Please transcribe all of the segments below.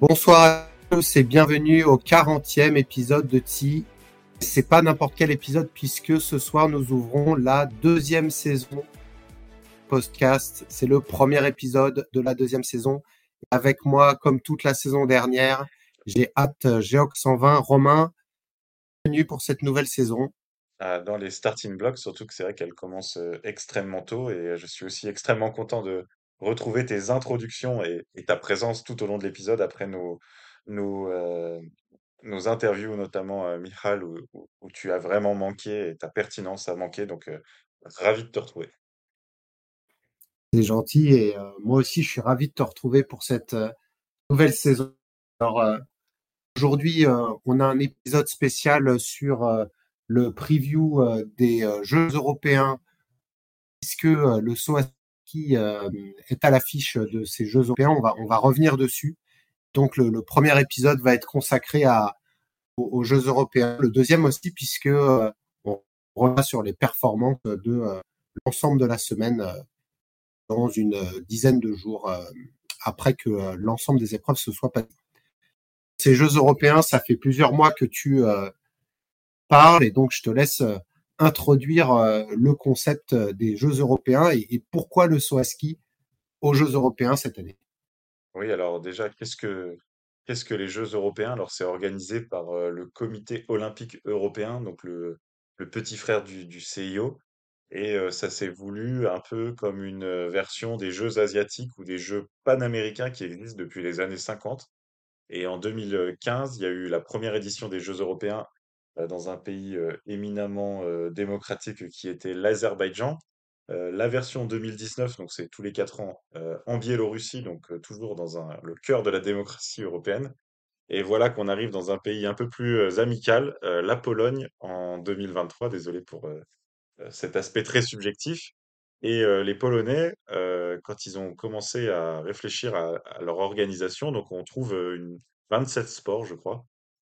Bonsoir à tous et bienvenue au 40e épisode de TI. C'est pas n'importe quel épisode puisque ce soir nous ouvrons la deuxième saison podcast. C'est le premier épisode de la deuxième saison. Avec moi, comme toute la saison dernière, j'ai hâte Géox 120. Romain, bienvenue pour cette nouvelle saison. Ah, dans les starting blocks, surtout que c'est vrai qu'elle commence euh, extrêmement tôt et je suis aussi extrêmement content de, retrouver tes introductions et, ta présence tout au long de l'épisode après nos, nos, euh, interviews, notamment euh, Michal, où, tu as vraiment manqué et ta pertinence a manqué. Donc, euh, ravi de te retrouver. C'est gentil et moi aussi, je suis ravi de te retrouver pour cette nouvelle saison. Alors, aujourd'hui, on a un épisode spécial sur le preview des Jeux européens, puisque le SOAS qui euh, est à l'affiche de ces Jeux européens. On va, on va revenir dessus. Donc le, premier épisode va être consacré à, aux, Jeux européens. Le deuxième aussi, puisque euh, on revient sur les performances de euh, l'ensemble de la semaine dans une dizaine de jours après que l'ensemble des épreuves se soient passées. Ces Jeux européens, ça fait plusieurs mois que tu parles et donc je te laisse introduire euh, le concept euh, des Jeux européens et, pourquoi le saut à ski aux Jeux européens cette année. Oui, alors déjà, qu'est-ce que les Jeux européens? Alors, c'est organisé par euh, le Comité olympique européen, donc le, petit frère du CIO. Et ça s'est voulu un peu comme une version des Jeux asiatiques ou des Jeux panaméricains qui existent depuis les années 50. Et en 2015, il y a eu la première édition des Jeux européens euh, dans un pays euh, éminemment euh, démocratique qui était l'Azerbaïdjan. la version 2019, donc c'est tous les quatre ans, en Biélorussie, donc toujours dans le cœur de la démocratie européenne. Et voilà qu'on arrive dans un pays un peu plus amical, la Pologne, en 2023. Désolé pour cet aspect très subjectif. Et les Polonais, quand ils ont commencé à réfléchir à, leur organisation, donc on trouve une 27 sports, je crois,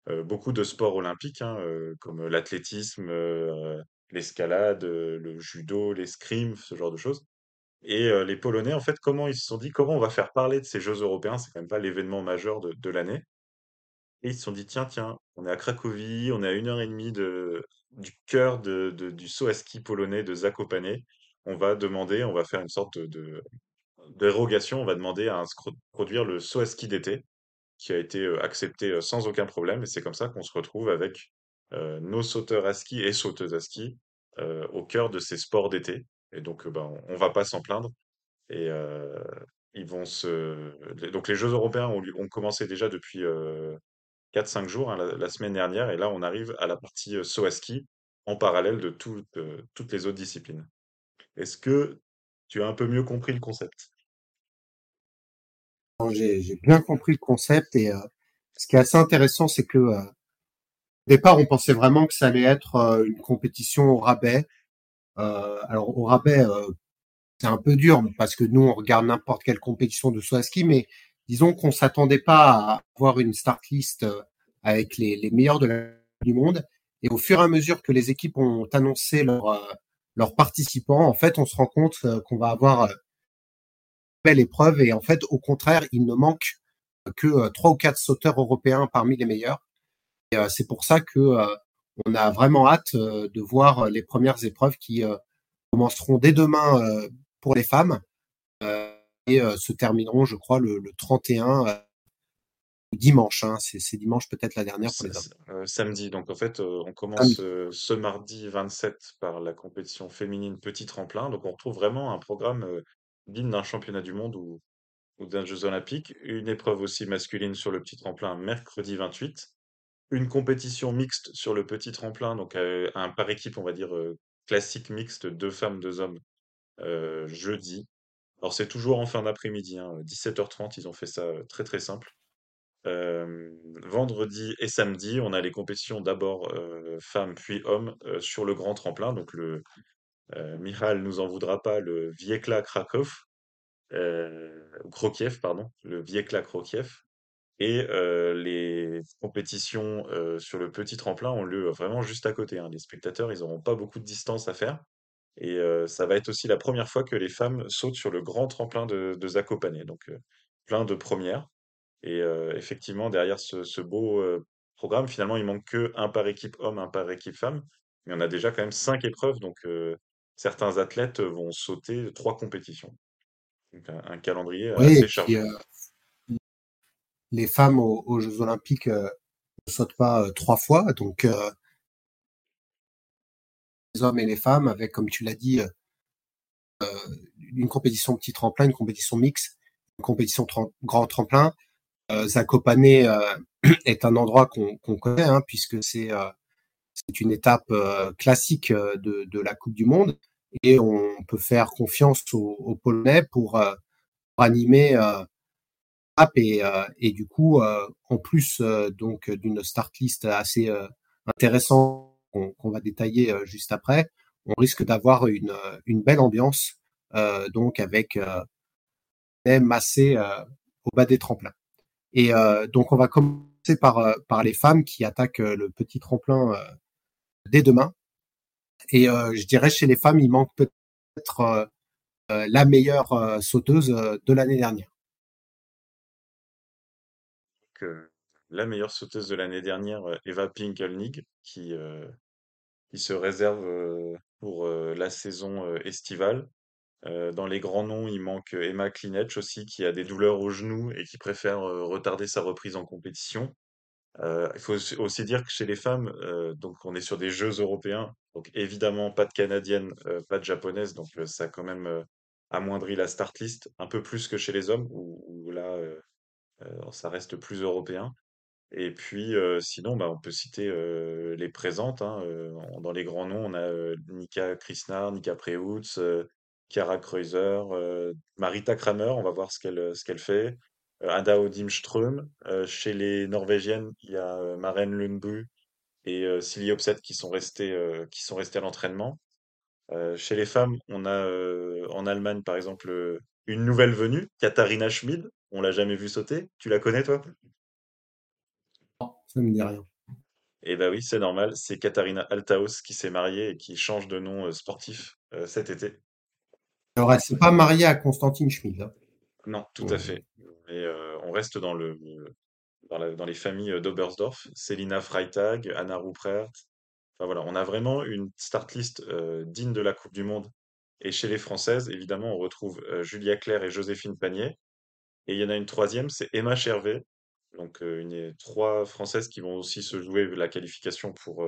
euh, beaucoup de sports olympiques, hein, euh, comme l'athlétisme, euh, l'escalade, le judo, l'escrime, ce genre de choses. Et les Polonais, en fait, comment ils se sont dit, comment on va faire parler de ces Jeux européens? C'est quand même pas l'événement majeur de, de l'année. Et ils se sont dit, tiens, tiens, on est à Cracovie, on est à une heure et demie de, du cœur du saut à ski polonais de Zakopane. On va demander, on va faire une sorte de, dérogation, on va demander à produire le saut à ski d'été qui a été accepté sans aucun problème. Et c'est comme ça qu'on se retrouve avec nos sauteurs à ski et sauteuses à ski au cœur de ces sports d'été. Et donc, ben, on, va pas s'en plaindre. Et ils vont se. Donc, les Jeux européens ont, commencé déjà depuis 4-5 jours, hein, la, semaine dernière. Et là, on arrive à la partie saut à ski en parallèle de toutes les autres disciplines. Est-ce que tu as un peu mieux compris le concept? J'ai bien compris le concept et euh, ce qui est assez intéressant, c'est que euh, au départ, on pensait vraiment que ça allait être euh, une compétition au rabais. alors au rabais, c'est un peu dur parce que nous, on regarde n'importe quelle compétition de saut ski, mais disons qu'on s'attendait pas à avoir une start list avec les, les meilleurs de la, du monde. Et au fur et à mesure que les équipes ont annoncé leurs leurs participants, en fait, on se rend compte qu'on va avoir belle épreuve et en fait, au contraire, il ne manque que euh, trois ou quatre sauteurs européens parmi les meilleurs. Et euh, c'est pour ça que euh, on a vraiment hâte de voir les premières épreuves qui commenceront dès demain pour les femmes et se termineront, je crois, le, 31 dimanche. Hein. C'est dimanche peut-être la dernière pour les hommes. samedi. Donc en fait, on commence ce mardi 27 par la compétition féminine petit tremplin. Donc on retrouve vraiment un programme d'un championnat du monde ou, ou d'un Jeux olympiques. Une épreuve aussi masculine sur le petit tremplin mercredi 28. Une compétition mixte sur le petit tremplin, donc euh, un par équipe, on va dire, euh, classique mixte, deux femmes, deux hommes, euh, jeudi. Alors c'est toujours en fin d'après-midi, 17h30, hein, ils ont fait ça très très simple. vendredi et samedi, on a les compétitions d'abord femmes puis hommes sur le grand tremplin. Donc le Michal nous en voudra pas, le Wiekla Krakow, Krokiev, pardon, le Wiekla Krokiev. Et les compétitions sur le petit tremplin ont lieu vraiment juste à côté. Hein. Les spectateurs, ils n'auront pas beaucoup de distance à faire. Et ça va être aussi la première fois que les femmes sautent sur le grand tremplin de, de Zakopane. Donc plein de premières. Et effectivement, derrière ce, beau programme, finalement, il manque que un par équipe homme, un par équipe femme. Mais on a déjà quand même cinq épreuves, donc certains athlètes vont sauter trois compétitions. Donc un, calendrier assez chargé. les femmes aux, Jeux Olympiques ne sautent pas trois fois, donc les hommes et les femmes, avec, comme tu l'as dit, une compétition petit tremplin, une compétition mixte, une compétition grand tremplin, euh, Zakopane euh, est un endroit qu'on connaît, hein, puisque c'est euh, c'est une étape classique de, de, la Coupe du Monde et on peut faire confiance aux, Polonais pour, animer euh, et, et du coup en plus donc d'une start list assez intéressante qu'on va détailler juste après, on risque d'avoir une, belle ambiance donc avec massé au bas des tremplins. Et euh, donc on va commencer par, euh, les femmes qui attaquent euh, le petit tremplin dès demain. Et je dirais chez les femmes, il manque peut-être la meilleure sauteuse de l'année dernière. la meilleure sauteuse de l'année dernière, Eva Pinkelnig, qui, qui se réserve pour la saison estivale. Euh, dans les grands noms, il manque Emma Klinetch aussi, qui a des douleurs au genou et qui préfère euh, retarder sa reprise en compétition. Euh, il faut aussi dire que chez les femmes, donc on est sur des Jeux européens, donc évidemment pas de canadienne, pas de japonaise, donc ça a quand même amoindri la start list un peu plus que chez les hommes, où, là ça reste plus européen. Et puis sinon, bah, on peut citer les présentes. Hein, dans les grands noms, on a Nika Krishna, Nika Preutz, Chiara Kreuzer, euh, Marita Kramer, on va voir ce qu'elle euh, ce qu'elle fait. Euh, Ada Odimström. chez les Norvégiennes, il y a Maren Lundbu et Silje Opset qui sont restés qui sont restés à l'entraînement. chez les femmes, on a en Allemagne par exemple une nouvelle venue, Katharina Schmid. On l'a jamais vue sauter. Tu la connais toi? Non, ça me dit rien. Eh ben oui, c'est normal. C'est Katharina Althaus qui s'est mariée et qui change de nom sportif cet été. Alors, elle s'est pas mariée à Constantine Schmid. Hein? Non, tout à fait. Euh, on reste dans, le, dans, les familles d'Obersdorf. Célina Freitag, Anna Ruprecht. Enfin voilà, on a vraiment une start list euh, digne de la Coupe du Monde. Et chez les Françaises, évidemment, on retrouve euh, Julia Claire et Joséphine Panier. Et il y en a une troisième, c'est Emma Chervet. Donc, une, trois Françaises qui vont aussi se jouer la qualification pour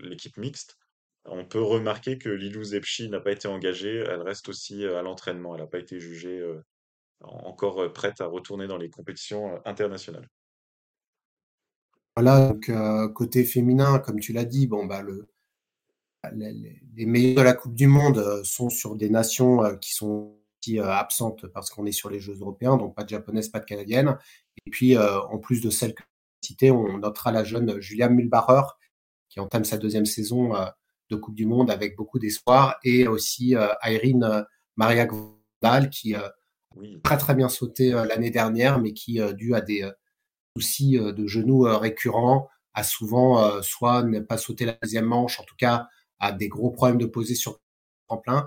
l'équipe mixte. On peut remarquer que Lilou Zepchi n'a pas été engagée, elle reste aussi euh, à l'entraînement, elle n'a pas été jugée euh, encore prête à retourner dans les compétitions internationales. Voilà, donc côté féminin, comme tu l'as dit, bon bah le, les, meilleurs de la Coupe du Monde sont sur des nations qui sont absentes parce qu'on est sur les Jeux européens, donc pas de japonaises, pas de canadiennes. Et puis en plus de celles que tu citées, on notera la jeune Julia Mulbacher qui entame sa deuxième saison de Coupe du Monde avec beaucoup d'espoir, et aussi Irene Maria Gvaldal qui euh, très très bien sauté l'année dernière, mais qui, dû à des soucis de genoux récurrents, a souvent soit ne pas sauté la deuxième manche, en tout cas a des gros problèmes de poser sur tremplin.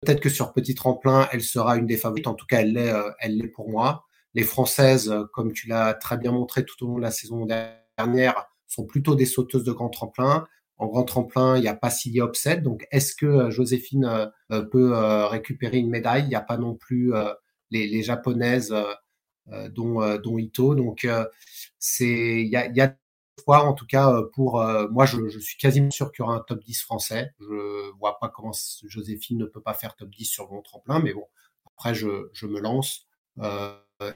Peut-être que sur petit tremplin, elle sera une des favorites. En tout cas, elle l'est, elle l'est pour moi. Les Françaises, comme tu l'as très bien montré tout au long de la saison dernière, sont plutôt des sauteuses de grand tremplin. En grand tremplin, il n'y a pas Cilia Upset. Donc, est-ce que euh, Joséphine euh, euh, peut récupérer une médaille? Il n'y a pas non plus les, japonaises dont, dont Ito. Donc, c'est il y a, y a en tout cas pour moi je, suis quasiment sûr qu'il y aura un top 10 français. Je vois pas comment Joséphine ne peut pas faire top 10 sur grand tremplin, mais bon, après je, me lance.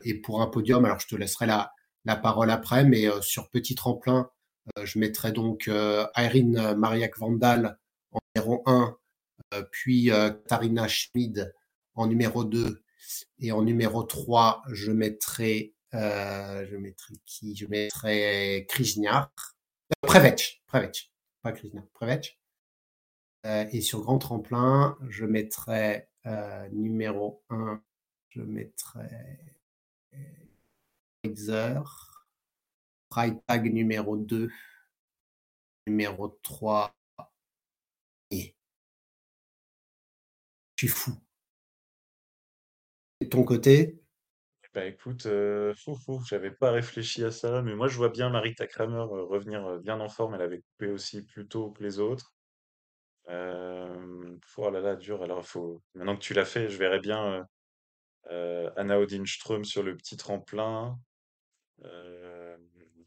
et pour un podium, alors je te laisserai la, la parole après, mais sur petit tremplin, euh, je mettrai donc euh, Irene Mariak Vandal en numéro 1, euh, puis Tarina Schmid en numéro 2, et en numéro 3, je mettrai Euh, je mettrai qui? Je mettrai Krishna. Prevec. Prevec. Pas Krishna. Prevec. Euh, et sur grand tremplin, je mettrai euh, numéro 1, je mettrai Heizer. Pride Tag numéro 2. Numéro 3. Et. Je suis fou. De ton côté? Bah écoute, euh, j'avais pas réfléchi à ça, mais moi je vois bien Marita Kramer euh, revenir euh, bien en forme. Elle avait coupé aussi plus tôt que les autres. Oh là là, dur. Alors faut maintenant que tu l'as fait, je verrais bien euh, Anna Odinström sur le petit tremplin.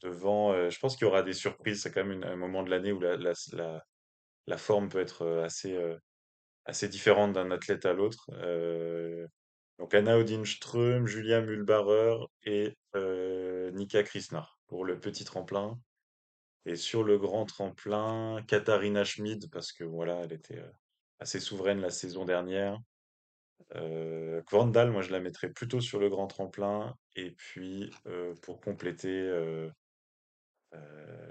Devant, je pense qu'il y aura des surprises. C'est quand même un moment de l'année où la, forme peut être assez, différente d'un athlète à l'autre. Donc Anna Odinström, Julia Mühlbarer et euh, Nika Krisnar pour le petit tremplin. Et sur le grand tremplin, Katharina Schmid, parce que voilà, elle était euh, assez souveraine la saison dernière. Euh, Kvandal, moi je la mettrais plutôt sur le grand tremplin. Et puis euh, pour compléter,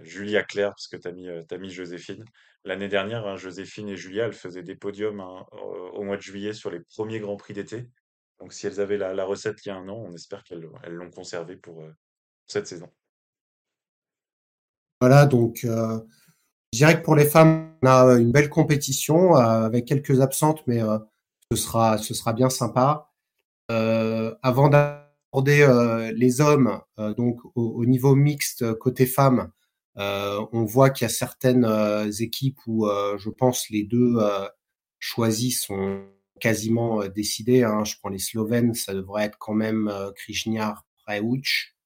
Julia Claire, parce que tu as mis, Joséphine. L'année dernière, hein, Joséphine et Julia, elles faisaient des podiums hein, au mois de juillet sur les premiers Grands Prix d'été. Donc si elles avaient la, recette il y a un an, on espère qu'elles elles l'ont conservée pour euh, cette saison. Voilà, donc euh, je dirais que pour les femmes, on a une belle compétition euh, avec quelques absentes, mais euh, ce sera, ce sera bien sympa. Euh, avant d'aborder euh, les hommes, euh, donc au, au niveau mixte côté femmes, euh, on voit qu'il y a certaines euh, équipes où euh, je pense les deux euh, choisis sont quasiment euh, décidés. Hein. Je prends les Slovènes, ça devrait être quand même euh, Krishniar, Preuch,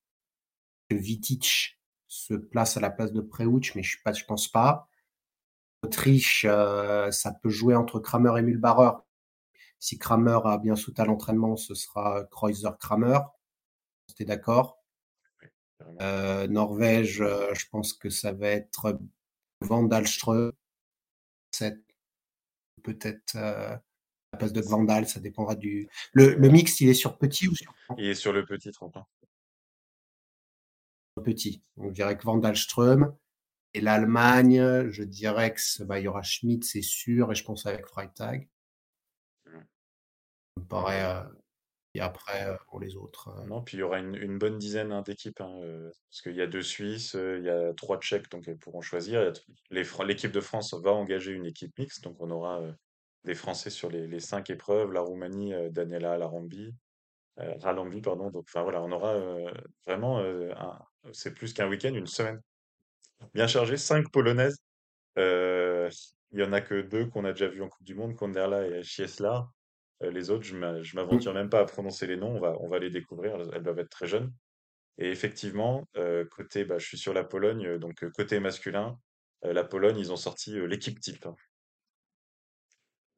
Vitic se place à la place de Preuch, mais je je pense pas. Autriche, euh, ça peut jouer entre Kramer et Mühlbarer. Si Kramer a bien sauté à l'entraînement, ce sera Kreuzer Kramer. T'es d'accord? Euh, Norvège, euh, je pense que ça va être Van Dalstrøm. Peut-être la place de Vandal, ça dépendra du. Le, le mix, il est sur petit ou sur Il est sur le petit tremplin. petit On dirait que Van Dalström. Et l'Allemagne, je dirais que bah, il y aura Schmidt, c'est sûr, et je pense avec Freitag. Ça me paraît. euh, et après, euh, pour les autres. euh, Non, puis il y aura une, une bonne dizaine hein, d'équipes, hein, euh, parce qu'il y a deux Suisses, euh, il y a trois Tchèques, donc elles pourront choisir. L'équipe de France va engager une équipe mixte, donc on aura euh, des Français sur les, les cinq épreuves, la Roumanie, euh, Daniela Larambi, euh, Ralambi, pardon. Donc enfin voilà, on aura euh, vraiment, un- c'est plus qu'un week-end, une semaine bien chargée, cinq Polonaises. Il y en a que deux qu'on a déjà vues en Coupe du Monde, Konderla et Chieslar. Euh, les autres, je m'a- je m'aventure même pas à prononcer les noms, on va, on va les découvrir, elles, doivent être très jeunes. Et effectivement, euh, côté, bah, je suis sur la Pologne, donc côté masculin, euh, la Pologne, ils ont sorti euh, l'équipe type. hein.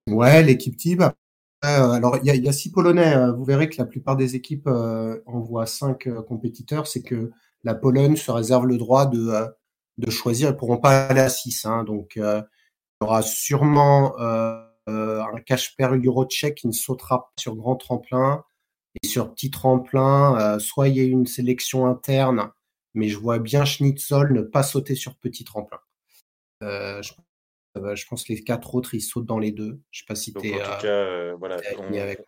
Ouais, l'équipe type. Euh, alors, il y a, y a six Polonais. euh, Vous verrez que la plupart des équipes euh, envoient cinq compétiteurs. C'est que la Pologne se réserve le droit de, de choisir. Ils pourront pas aller à six. Hein, donc, il y aura sûrement un Kasper Jurocek qui ne sautera pas sur grand tremplin. Et sur petit tremplin, soit il y a une sélection interne, mais je vois bien Schnitzel ne pas sauter sur petit tremplin. Euh, je, je pense que les quatre autres, ils sautent dans les deux. Je sais pas si tu en es tout cas, euh, voilà, aligné on- avec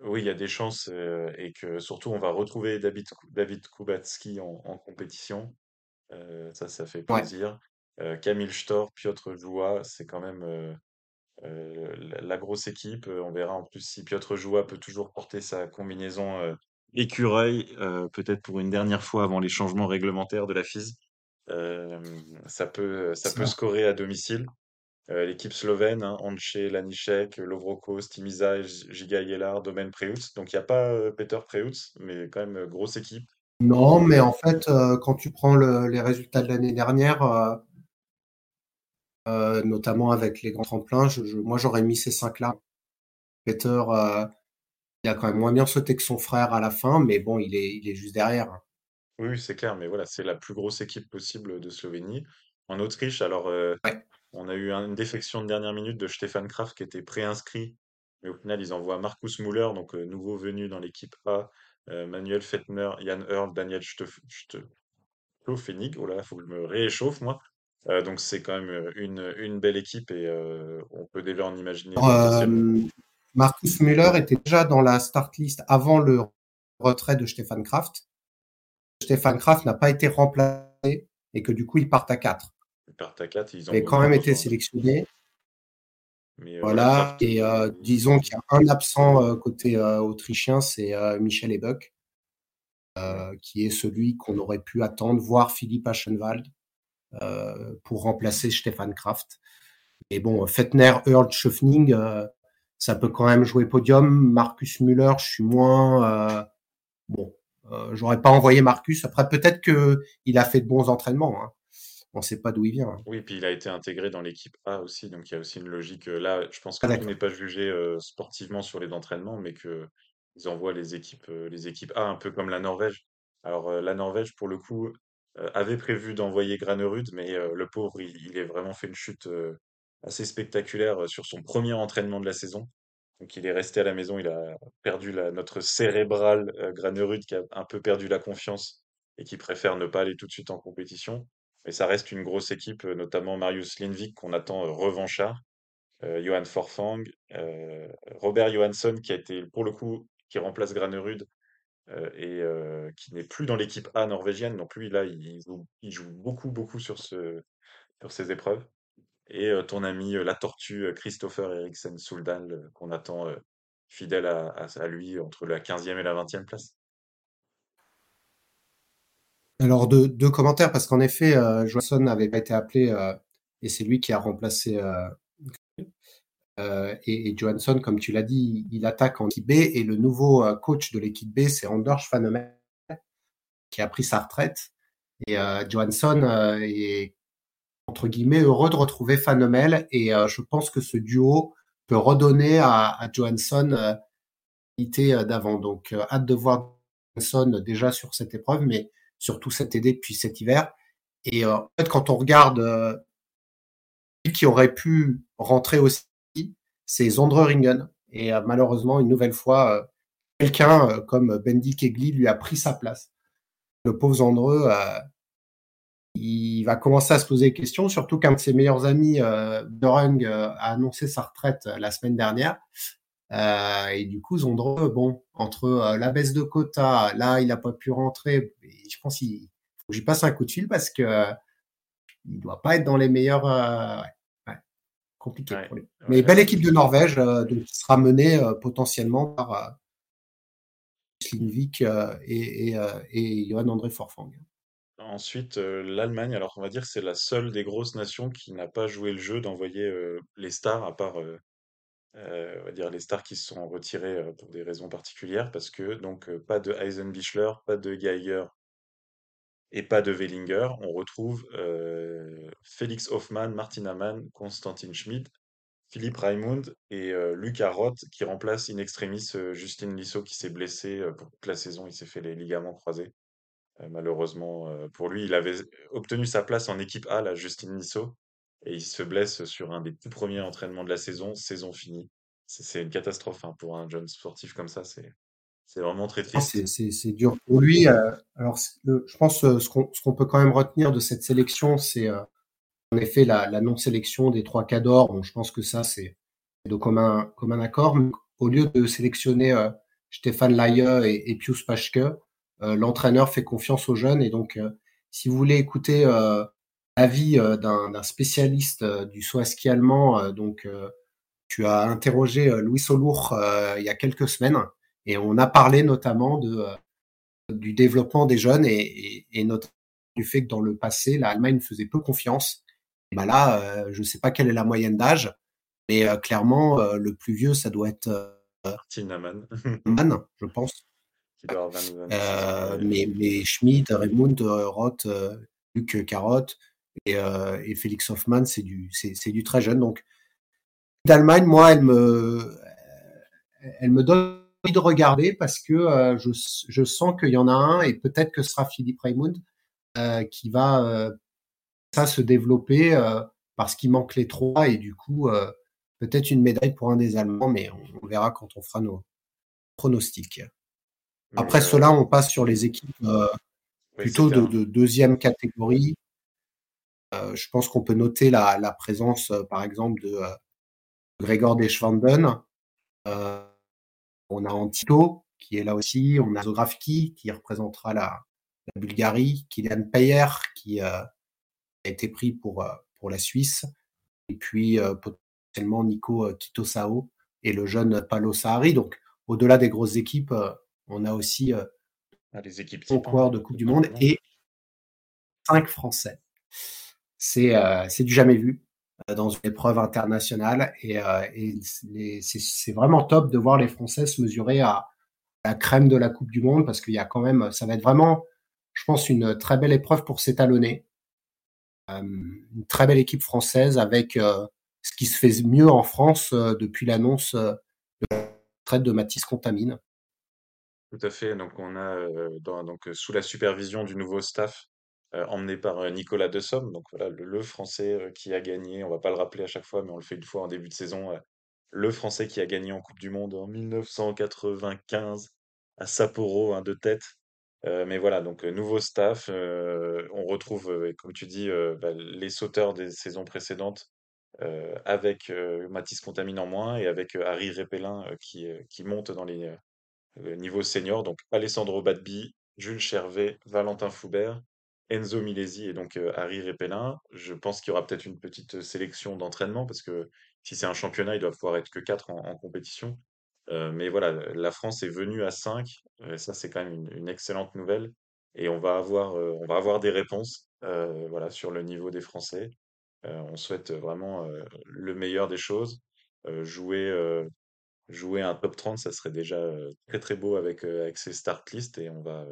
oui, il y a des chances euh, et que surtout on va retrouver David, David Kubacki en, en compétition. Euh, ça, ça fait plaisir. Euh, Camille Stor, Piotr Joua, c'est quand même euh, euh, la, la grosse équipe. Euh, On verra en plus si Piotr Joua peut toujours porter sa combinaison euh, écureuil, euh, peut-être pour une dernière fois avant les changements réglementaires de la FIS. Ça peut, ça peut scorer à domicile. L'équipe slovène, hein, Anche, Lanišek, Lovrokos, Timiza, Giga Yelar, Domen Preutz. Donc il n'y a pas Peter Preutz, mais quand même grosse équipe. Non, mais en fait, euh, quand tu prends le- les résultats de l'année dernière, euh, euh, notamment avec les grands tremplins, je, je- moi j'aurais mis ces cinq-là. Peter, il a quand même moins bien sauté que son frère à la fin, mais bon, il est, il est juste derrière. Oui, oui, c'est clair, mais voilà, c'est la plus grosse équipe possible de Slovénie. En Autriche, alors euh, Ouais. on a eu un- une défection de dernière minute de Stefan Kraft qui était préinscrit, mais au final ils envoient Marcus Müller, donc euh, nouveau venu dans l'équipe A, Manuel Fettner, Jan Earl, Daniel Stoffenig. Oh là, il faut que je me rééchauffe, moi. donc c'est quand même une, une belle équipe et on peut déjà en imaginer Marcus Müller était déjà dans la start list avant le retrait de Stefan Kraft. Stefan Kraft n'a pas été remplacé et que du coup ils partent à 4. Ils partent à 4, ils ont quand même été sélectionnés. Euh, voilà, et euh, disons qu'il y a un absent euh, côté autrichien, c'est Michel Ebuck, qui est celui qu'on aurait pu attendre, voir Philippe Aschenwald pour remplacer Stefan Kraft. Et bon, Fettner, Earl, Schöffning, ça peut quand même jouer podium. Marcus Müller, je suis moins bon. J'aurais pas envoyé Marcus. Après, peut-être que il a fait de bons entraînements. Hein on ne sait pas d'où il vient. Hein. Oui, puis il a été intégré dans l'équipe A aussi, donc il y a aussi une logique. Euh, là, je pense que ah, n'est pas jugé euh, sportivement sur les entraînements, mais que ils envoient les équipes, euh, les équipes A, un peu comme la Norvège. Alors la Norvège, pour le coup, avait prévu d'envoyer Granerud, mais le pauvre, il, il, a vraiment fait une chute assez spectaculaire sur son premier entraînement de la saison. Donc il est resté à la maison, il a perdu notre cérébral Granerud qui a un peu perdu la confiance et qui préfère ne pas aller tout de suite en compétition. Mais ça reste une grosse équipe, euh, notamment Marius Lindvik qu'on attend euh, revanchard, euh, Johan Forfang, Robert Johansson qui a été pour le coup qui remplace Granerud et qui n'est plus dans l'équipe A norvégienne non plus. Là, il joue, beaucoup beaucoup sur ce sur ces épreuves. Et ton ami la tortue Christopher Eriksen Soldal qu'on attend fidèle à, lui entre la 15e et la 20e place? Alors deux, commentaires parce qu'en effet, euh, Johansson n'avait pas été appelé et c'est lui qui a remplacé. Euh, et, Johansson, comme tu l'as dit, il, attaque en équipe B et le nouveau coach de l'équipe B, c'est Anders Fanemel qui a pris sa retraite. Et Johansson est entre guillemets heureux de retrouver Fanemel et je pense que ce duo peut redonner à, à Johansson l'idée d'avant. Donc hâte de voir Johansson déjà sur cette épreuve, mais surtout cet été depuis cet hiver. Et euh, en fait, quand on regarde euh, qui aurait pu rentrer aussi, c'est Zondre Ringen. Et euh, malheureusement, une nouvelle fois, euh, quelqu'un comme Bendy Kegli lui a pris sa place. Le pauvre Zondre, il va commencer à se poser des questions, surtout qu'un de ses meilleurs amis, euh, a annoncé sa retraite la semaine dernière. Euh, et du coup, Zondre, bon, entre euh, la baisse de quota, là, il n'a pas pu rentrer. je pense qu'il faut que j'y passe un coup de fil parce que euh, il doit pas être dans les meilleurs. Ouais, compliqué pour lui. Mais belle équipe de Norvège, donc qui sera menée potentiellement par Slinvik et, et, et Johan André Forfang. Ensuite, l'Allemagne, alors on va dire c'est la seule des grosses nations qui n'a pas joué le jeu d'envoyer les stars, à part dire les stars qui se sont retirés euh, pour des raisons particulières, parce que donc pas de Eisenbichler, pas de Geiger et pas de Wellinger. On retrouve Félix Hoffmann, Martin Amann, Konstantin Schmid, Philippe Raimund et Luc Roth qui remplace in extremis Justin Lissot qui s'est blessé pour toute la saison. Il s'est fait les ligaments croisés. Malheureusement pour lui, il avait obtenu sa place en équipe A, la Justin Lissot, et il se blesse sur un des tout premiers entraînements de la saison, saison finie. C'est une catastrophe hein, pour un jeune sportif comme ça. C'est vraiment très triste. C'est dur pour lui. Euh, alors, je pense euh, ce qu'on peut quand même retenir de cette sélection, c'est euh, en effet la, la non-sélection des trois cadors. Bon, je pense que ça, c'est de commun, commun accord. Mais au lieu de sélectionner Stéphane Laye et, et Pius Paschke, l'entraîneur fait confiance aux jeunes. Et donc, si vous voulez écouter euh, d'un spécialiste euh, du saut à ski allemand. Euh, donc, tu as interrogé Louis Solour il y a quelques semaines et on a parlé notamment de, du développement des jeunes et, et, notamment du fait que dans le passé, l'Allemagne faisait peu confiance. Et ben là, je ne sais pas quelle est la moyenne d'âge, mais clairement, le plus vieux, ça doit être Martin Mann, je pense. Mais, mais Schmid, Raymond, Roth, Luc Carotte, euh, et, Félix Hoffmann, c'est du, c'est, du très jeune. Donc, d'Allemagne, moi, elle me, elle me donne envie de regarder parce que euh, je, je, sens qu'il y en a un et peut-être que ce sera Philippe Raymond euh, qui va ça se développer parce qu'il manque les trois et du coup peut-être une médaille pour un des Allemands, mais on, verra quand on fera nos pronostics. Mais Après cela, on passe sur les équipes euh, plutôt de, de deuxième catégorie. Euh, je pense qu'on peut noter la, la présence, euh, par exemple, de euh, Gregor Deschwanden. Euh, on a Antito qui est là aussi. On a Zografki qui représentera la, la Bulgarie. Kylian Payer qui euh, a été pris pour, euh, pour la Suisse. Et puis euh, potentiellement Nico Kitosao et le jeune Palo Sahari. Donc au-delà des grosses équipes, euh, on a aussi euh, Ah, les équipes hein, coureur de Coupe du Monde et cinq Français. C'est euh, c'est du jamais vu euh, dans une épreuve internationale et, euh, et c'est vraiment top de voir les Français se mesurer à la crème de la Coupe du Monde parce qu'il y a quand même, ça va être vraiment, je pense, une très belle épreuve pour s'étalonner. Euh, une très belle équipe française avec ce qui se fait mieux en France depuis l'annonce de la retraite de Mathis Contamine. Tout à fait. Donc, on a donc, sous la supervision du nouveau staff emmené par euh, Nicolas Dessomme, donc voilà le, Français qui a gagné. On va pas le rappeler à chaque fois, mais on le fait une fois en début de saison. le Français qui a gagné en Coupe du Monde en 1995 à Sapporo, un de tête. Mais voilà, donc nouveau staff. on retrouve, comme tu dis, bah, les sauteurs des saisons précédentes avec euh, Mathis Contamine en moins et avec Harry Répellin euh, qui, qui monte dans les, euh, niveau senior, donc Alessandro Badbi, Jules Chervet, Valentin Foubert, Enzo Milesi et donc euh, Harry Répellin. Je pense qu'il y aura peut-être une petite sélection d'entraînement parce que si c'est un championnat, il doit pouvoir être que 4 en, compétition. Euh, mais voilà, la France est venue à 5. euh, ça, c'est quand même une, excellente nouvelle. Et on va avoir, euh, on va avoir des réponses euh, voilà, sur le niveau des Français. Euh, on souhaite vraiment euh, le meilleur des choses. Euh, jouer euh, jouer un top 30, ça serait déjà très très beau avec, avec ces start list et on va,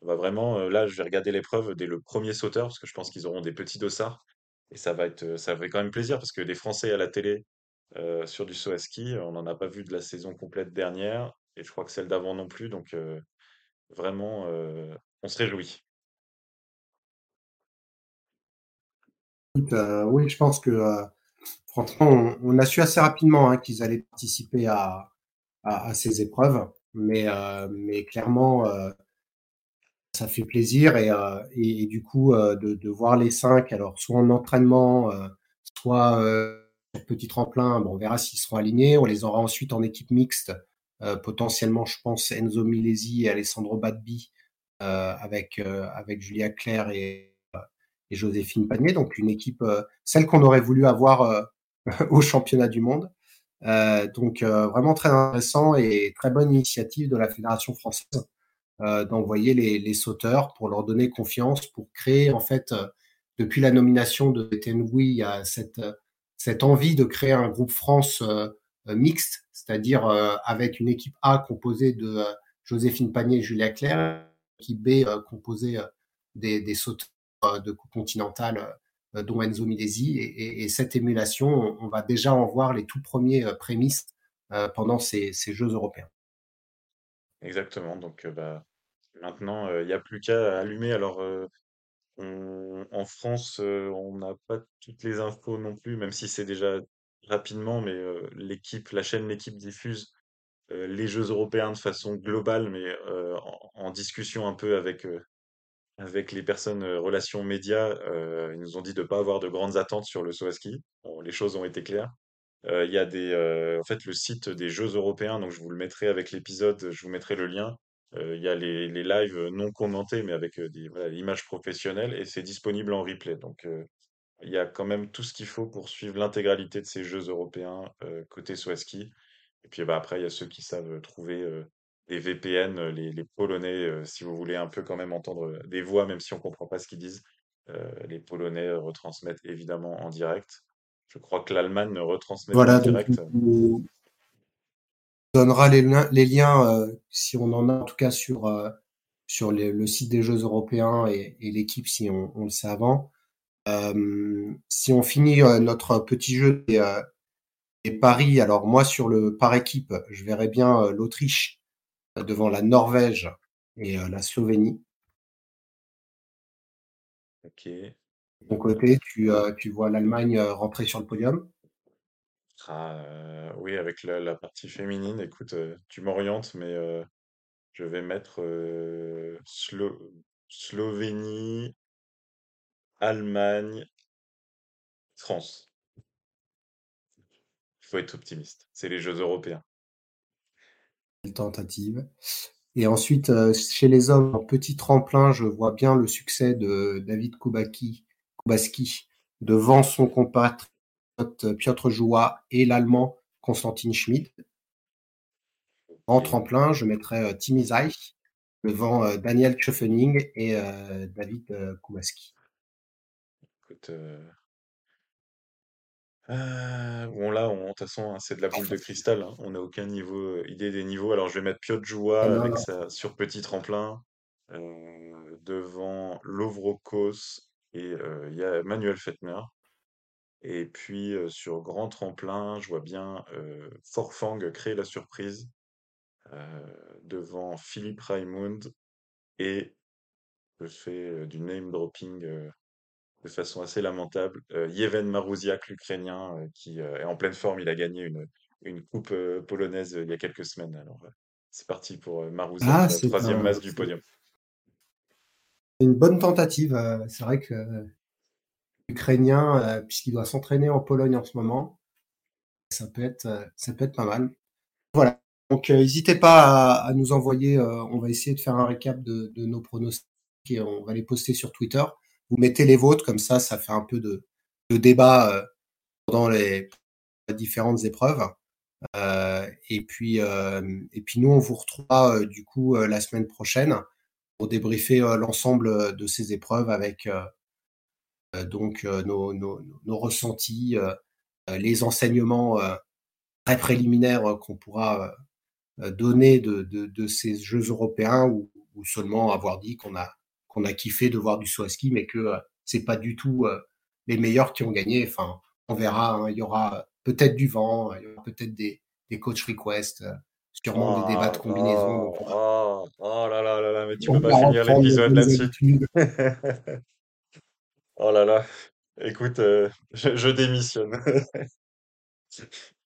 on va vraiment, là je vais regarder l'épreuve dès le premier sauteur parce que je pense qu'ils auront des petits dossards et ça va être, ça fait quand même plaisir parce que des Français à la télé sur du saut à ski, on n'en a pas vu de la saison complète dernière et je crois que celle d'avant non plus, donc vraiment on se réjouit. Euh, oui, je pense que franchement, on, a su assez rapidement hein, qu'ils allaient participer à, ces épreuves, mais, euh, clairement, euh, ça fait plaisir et, euh, du coup, de, voir les cinq, alors soit en entraînement, soit petit tremplin, bon, on verra s'ils seront alignés, on les aura ensuite en équipe mixte, potentiellement, je pense, Enzo Milesi et Alessandro Badbi, avec, avec Julia Claire et, et Joséphine Panier, donc une équipe, euh, celle qu'on aurait voulu avoir euh, au championnat du monde. Euh, donc vraiment très intéressant et très bonne initiative de la Fédération française d'envoyer les, les sauteurs pour leur donner confiance, pour créer en fait depuis la nomination de Tengoui, il cette, cette envie de créer un groupe France euh, mixte, c'est-à-dire euh, avec une équipe A composée de Joséphine Panier et Julia Claire, équipe B composée des, des sauteurs de coupe continentale euh, dont Enzo Milesi. Et, et, et cette émulation, on, va déjà en voir les tout premiers euh, prémices euh, pendant ces, Jeux européens. Exactement, donc euh, bah, maintenant il n'y a plus qu'à allumer. Alors euh, en France, euh, on n'a pas toutes les infos non plus, même si c'est déjà rapidement, mais euh, l'équipe, la chaîne L'équipe diffuse euh, les Jeux européens de façon globale, mais euh, en, discussion un peu avec, euh, avec les personnes euh, relations médias. euh, ils nous ont dit de ne pas avoir de grandes attentes sur le saut à ski. Les choses ont été claires. Euh, Il y a des, en fait, le site des Jeux européens, donc je vous le mettrai avec l'épisode, je vous mettrai le lien. Il y a les, les lives non commentés, mais avec des, voilà, l'image professionnelle, et c'est disponible en replay. Donc, il y a quand même tout ce qu'il faut pour suivre l'intégralité de ces Jeux européens côté Swaski. Et puis bah, après, il y a ceux qui savent trouver des VPN, euh, les, les Polonais, euh, si vous voulez un peu quand même entendre euh, des voix, même si on comprend pas ce qu'ils disent. Euh, les Polonais retransmettent évidemment en direct. Je crois que l'Allemagne ne retransmet pas en Voilà, donc direct. on donnera les, liens, les liens si on en a en tout cas sur, sur les, le site des Jeux européens et, et l'équipe si on, on, le sait avant. Si on finit notre petit jeu des, des, paris, alors moi sur le par équipe, je verrais bien l'Autriche devant la Norvège et euh, la Slovénie. Ok. De ton côté, tu, euh, tu vois l'Allemagne euh, rentrer sur le podium? Ah, euh, oui, avec la, la, partie féminine, écoute, euh, tu m'orientes, mais euh, Je vais mettre Slovénie, Allemagne, France. Il faut être optimiste. C'est les Jeux européens. Tentative. Et ensuite, chez les hommes, en petit tremplin, je vois bien le succès de David Kubaki, Kubaski devant son compatriote Piotr Joua et l'Allemand Konstantin Schmid. En tremplin, je mettrais euh, Timmy Zeich devant euh, Daniel Schöffening et euh, David Kubaski. Bon là, de toute façon, hein, c'est de la boule de cristal. Hein. On n'a aucun niveau, idée des niveaux. Alors je vais mettre Piotr Joua ah avec sa sur petit tremplin devant Lovrokos et il y a Manuel Fettner. Et puis sur grand tremplin, je vois bien Forfang créer la surprise devant Philippe Raimund et je fais du name dropping de façon assez lamentable. Yevhen Marouziak, l'Ukrainien, qui est en pleine forme, il a gagné une, une coupe polonaise il y a quelques semaines. Alors c'est parti pour Marouziak, ah, la troisième masse du podium. Une bonne tentative. C'est vrai que l'Ukrainien, puisqu'il doit s'entraîner en Pologne en ce moment, ça peut être, ça peut être pas mal. Voilà. Donc, euh, n'hésitez pas à, nous envoyer. Euh, on va essayer de faire un récap de, nos pronostics et on va les poster sur Twitter. Vous mettez les vôtres, comme ça, ça fait un peu de, débat euh, pendant les, différentes épreuves. et puis, et puis nous, on vous retrouvera du coup la semaine prochaine pour débriefer l'ensemble de ces épreuves avec donc nos, ressentis, les enseignements très préliminaires qu'on pourra euh, donner de, ces Jeux européens ou, seulement avoir dit qu'on a qu'on a kiffé de voir du saut à ski, mais que euh, c'est pas du tout euh, les meilleurs qui ont gagné. Enfin, on verra. Hein. il y aura peut-être du vent, il y aura peut-être des, des coach requests, sûrement des débats de combinaison. Oh, oh, oh, là là là là, mais tu peux pas finir l'épisode là-dessus. oh là là. Écoute, je, je démissionne.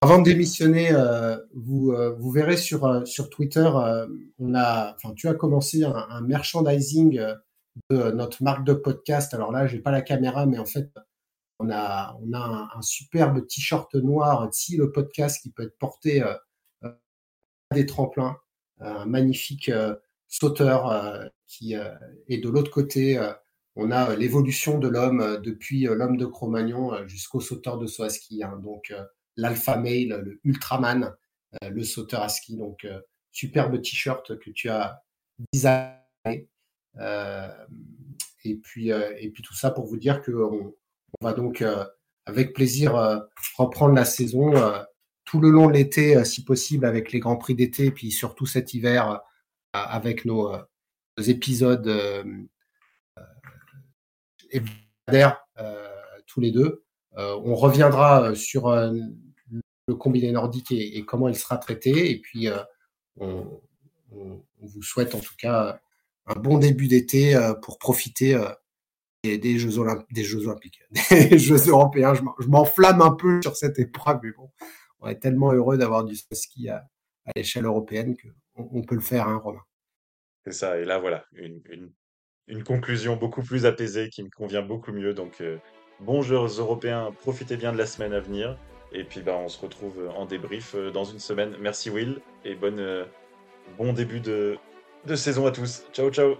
Avant de démissionner, euh, vous, euh, vous verrez sur, euh, sur Twitter, on a, tu as commencé un, merchandising de notre marque de podcast. Alors là, j'ai pas la caméra, mais en fait, on a, on a un, superbe t-shirt noir, si le podcast qui peut être porté à des tremplins, un magnifique sauteur qui est de l'autre côté. on a l'évolution de l'homme depuis l'homme de Cro-Magnon jusqu'au sauteur de saut à ski. Hein. donc l'Alpha Male, le Ultraman, euh, le sauteur à ski. Donc, euh, superbe t-shirt que tu as designé. Euh, et, puis, et puis tout ça pour vous dire qu'on on va donc avec plaisir reprendre la saison tout le long de l'été, si possible, avec les grands prix d'été, puis surtout cet hiver avec nos, épisodes hebdomadaires tous les deux. on reviendra sur le combiné nordique et, comment il sera traité. Et puis, euh, on, vous souhaite en tout cas un bon début d'été euh, pour profiter euh, des, Jeux Olympiques, des Jeux Européens. Je m'enflamme un peu sur cette épreuve, mais bon, on est tellement heureux d'avoir du ski à, l'échelle européenne qu'on on peut le faire, hein, Romain. C'est ça. Et là, voilà, une, conclusion beaucoup plus apaisée qui me convient beaucoup mieux. Donc, bons Jeux européens, profitez bien de la semaine à venir. Et puis bah, on se retrouve en débrief euh, dans une semaine. Merci Will et bonne, euh, bon début de, de saison à tous. Ciao ciao